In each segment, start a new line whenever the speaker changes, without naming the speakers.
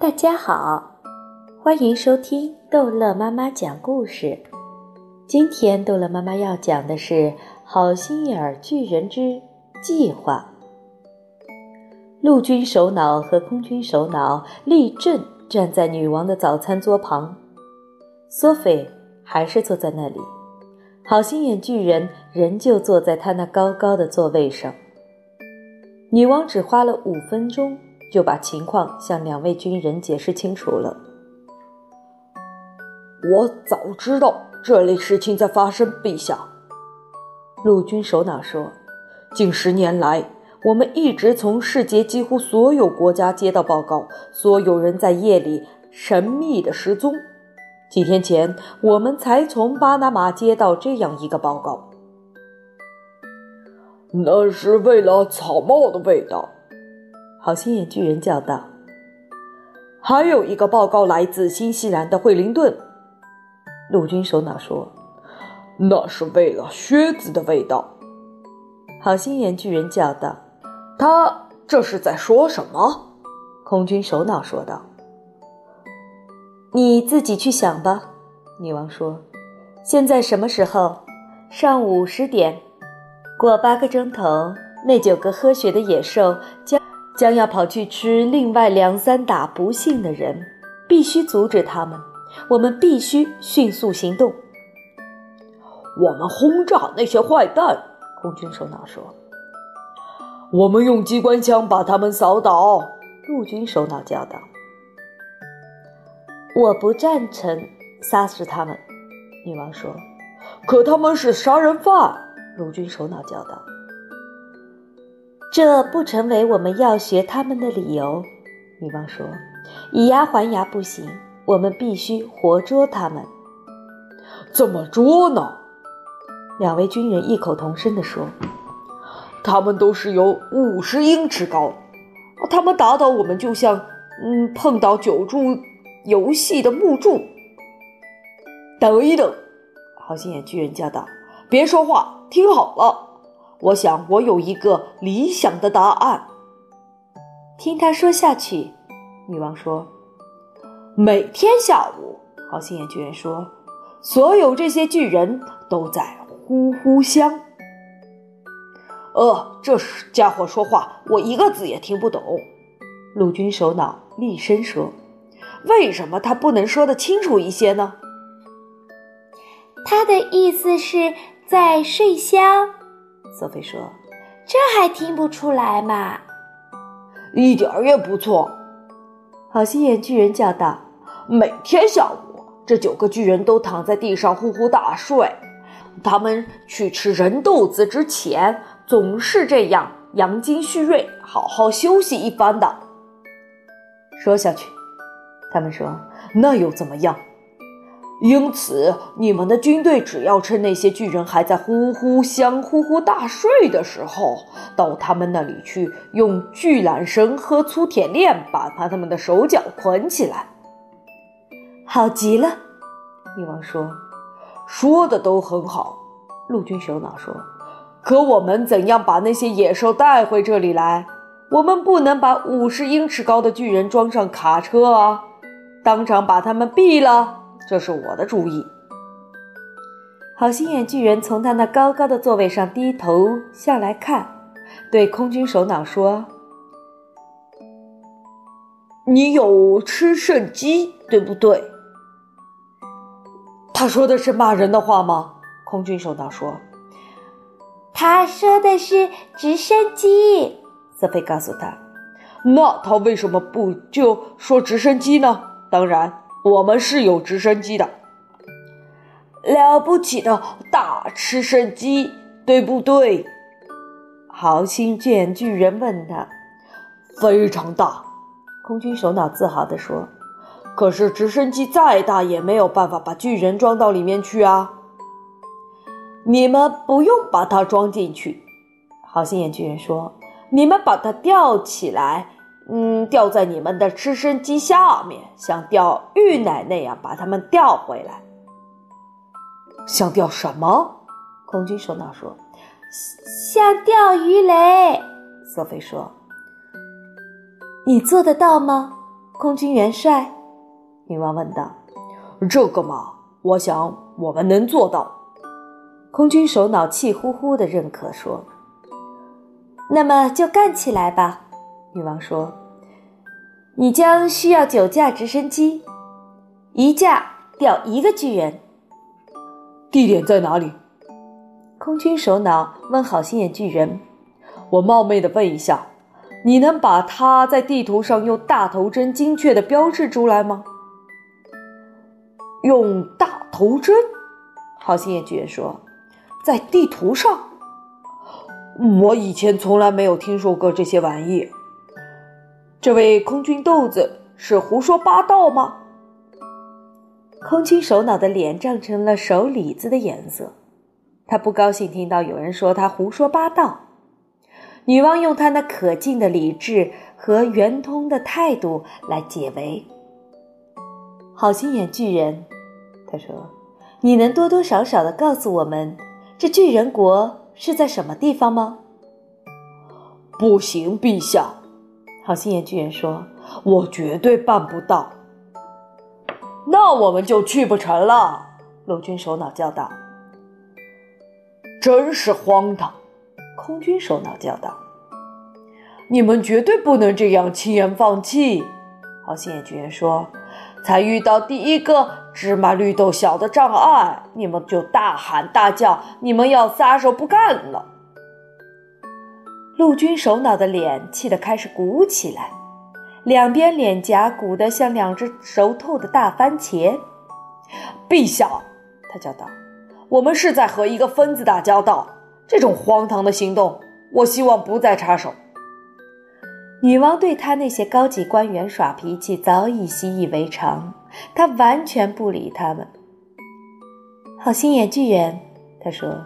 大家好，欢迎收听逗乐妈妈讲故事。今天逗乐妈妈要讲的是《好心眼儿巨人之计划》。陆军首脑和空军首脑立正站在女王的早餐桌旁，索菲还是坐在那里，好心眼巨人仍旧坐在他那高高的座位上。女王只花了五分钟就把情况向两位军人解释清楚了。
我早知道这类事情在发生，陛下。陆军首脑说：“近十年来，我们一直从世界几乎所有国家接到报告，所有人在夜里神秘的失踪。几天前，我们才从巴拿马接到这样一个报告。”
那是为了草帽的味道，
好心眼巨人叫道。
还有一个报告来自新西兰的惠灵顿，陆军首脑说，
那是为了靴子的味道。
好心眼巨人叫道。
他这是在说什么？
空军首脑说道。你自己去想吧，女王说。现在什么时候？上午十点。过八个钟头，那九个喝血的野兽将将要跑去吃另外两三打不幸的人，必须阻止他们。我们必须迅速行动。
我们轰炸那些坏蛋，空军首脑说。
我们用机关枪把他们扫倒，
陆军首脑叫道。我不赞成杀死他们，女王说。
可他们是杀人犯。
陆军首脑叫道：“这不成为我们要学他们的理由。”女王说：“以牙还牙不行，我们必须活捉他们。”
怎么捉呢？
两位军人异口同声地说：“
他们都是有五十英尺高，他们打倒我们就像……嗯，碰到九柱游戏的木柱。”等一等，好心眼巨人叫道：“别说话。”听好了，我想我有一个理想的答案。
听他说下去，女王说：“
每天下午，好心眼巨人说，所有这些巨人都在呼呼香。呃，这家伙说话，我一个字也听不懂。”陆军首脑厉声说：“为什么他不能说得清楚一些呢？”
他的意思是。在睡香，
索菲说：“
这还听不出来吗？
一点儿也不错。”
好心眼巨人叫道：“
每天下午，这九个巨人都躺在地上呼呼大睡。他们去吃人豆子之前，总是这样养精蓄锐，好好休息一番的。”
说下去，他们说：“
那又怎么样？”因此，你们的军队只要趁那些巨人还在呼呼香、呼呼大睡的时候，到他们那里去，用巨缆绳和粗铁链把把他们的手脚捆起来。
好极了，女王说：“
说的都很好。”陆军首脑说：“可我们怎样把那些野兽带回这里来？我们不能把五十英尺高的巨人装上卡车啊，当场把他们毙了。”这是我的主意。
好心眼巨人从他那高高的座位上低头下来看，对空军首脑说：“
你有吃剩鸡，对不对？”他说的是骂人的话吗？空军首脑说：“
他说的是直升机。”
瑟菲告诉他：“
那他为什么不就说直升机呢？当然。”我们是有直升机的，了不起的大直升机，对不对？
好心眼巨人问他。
非常大，
空军首脑自豪地说。
可是直升机再大也没有办法把巨人装到里面去啊！你们不用把它装进去，好心眼巨人说。你们把它吊起来。嗯，吊在你们的直升机下面，像吊玉奶那样把它们吊回来。像吊什么？空军首脑说：“
像钓鱼雷。”
瑟菲说：“你做得到吗？”空军元帅？女王问道。
这个嘛，我想我们能做到。
空军首脑气呼呼的认可说。那么就干起来吧，女王说。你将需要九架直升机，一架吊一个巨人。
地点在哪里？
空军首脑问好心眼巨人。
我冒昧的问一下，你能把它在地图上用大头针精确的标志出来吗？用大头针？好心眼巨人说，在地图上。我以前从来没有听说过这些玩意。这位空军豆子是胡说八道吗？
空军首脑的脸涨成了手里子的颜色，他不高兴听到有人说他胡说八道。女王用她那可敬的理智和圆通的态度来解围。好心眼巨人，他说：“你能多多少少的告诉我们，这巨人国是在什么地方吗？”
不行，陛下。
好心眼巨人说：“
我绝对办不到。”那我们就去不成了。陆军首脑叫道：“真是荒唐！”空军首脑叫道：“你们绝对不能这样轻言放弃。”好心眼巨人说：“才遇到第一个芝麻绿豆小的障碍，你们就大喊大叫，你们要撒手不干了。”
陆军首脑的脸气得开始鼓起来，两边脸颊鼓得像两只熟透的大番茄。
陛下，他叫道：“我们是在和一个疯子打交道，这种荒唐的行动，我希望不再插手。”
女王对他那些高级官员耍脾气早已习以为常，她完全不理他们。好心眼巨人，他说。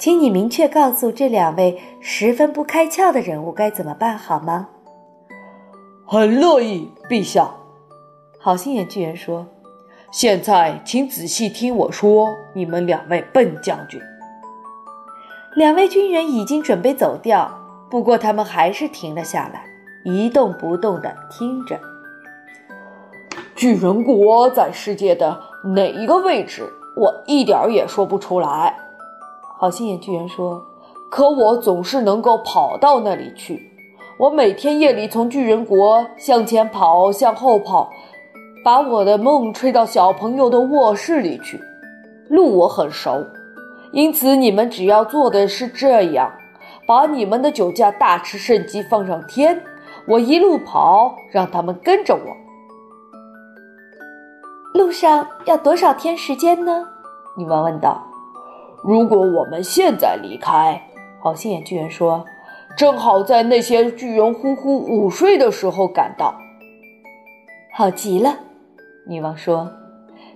请你明确告诉这两位十分不开窍的人物该怎么办，好吗？
很乐意，陛下。
好心眼巨人说：“
现在，请仔细听我说，你们两位笨将军。”
两位军人已经准备走掉，不过他们还是停了下来，一动不动地听着。
巨人国在世界的哪一个位置？我一点儿也说不出来。好心眼巨人说：“可我总是能够跑到那里去。我每天夜里从巨人国向前跑，向后跑，把我的梦吹到小朋友的卧室里去。路我很熟，因此你们只要做的是这样：把你们的酒架大吃圣机放上天，我一路跑，让他们跟着我。
路上要多少天时间呢？”女王问道。
如果我们现在离开，好心眼巨人说：“正好在那些巨人呼呼午睡的时候赶到。”
好极了，女王说。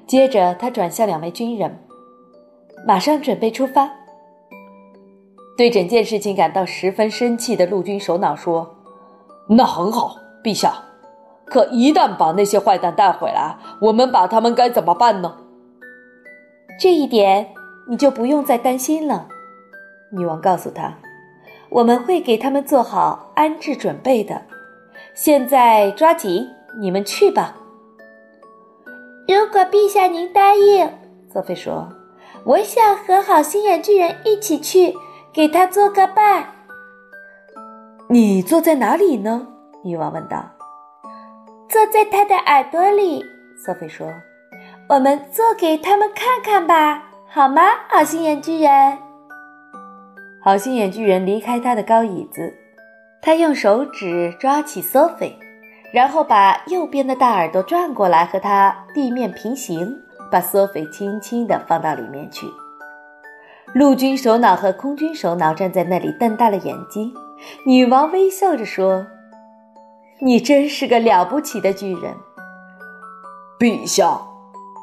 接着，她转向两位军人：“马上准备出发。”对整件事情感到十分生气的陆军首脑说：“
那很好，陛下。可一旦把那些坏蛋带回来，我们把他们该怎么办呢？”
这一点。你就不用再担心了，女王告诉他：“我们会给他们做好安置准备的。现在抓紧，你们去吧。”
如果陛下您答应，
索菲说：“
我想和好心眼巨人一起去，给他做个伴。”
你坐在哪里呢？女王问道。
“坐在他的耳朵里。”索菲说。“我们做给他们看看吧。”好吗，好心眼巨人？
好心眼巨人离开他的高椅子，他用手指抓起 Sophie，然后把右边的大耳朵转过来和他地面平行，把 Sophie 轻轻地放到里面去。陆军首脑和空军首脑站在那里瞪大了眼睛。女王微笑着说：“你真是个了不起的巨人。”
陛下，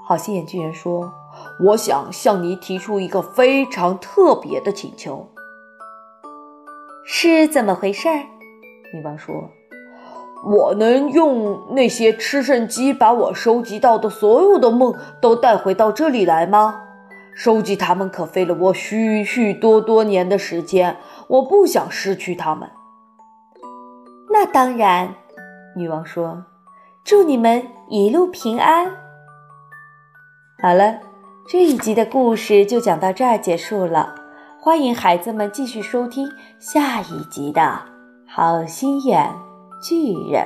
好心眼巨人说。我想向你提出一个非常特别的请求，
是怎么回事？女王说：“
我能用那些吃剩鸡把我收集到的所有的梦都带回到这里来吗？收集它们可费了我许许多多年的时间，我不想失去它们。”
那当然，女王说：“
祝你们一路平安。
好了，这一集的故事就讲到这儿结束了。欢迎孩子们继续收听下一集的《好心眼巨人》。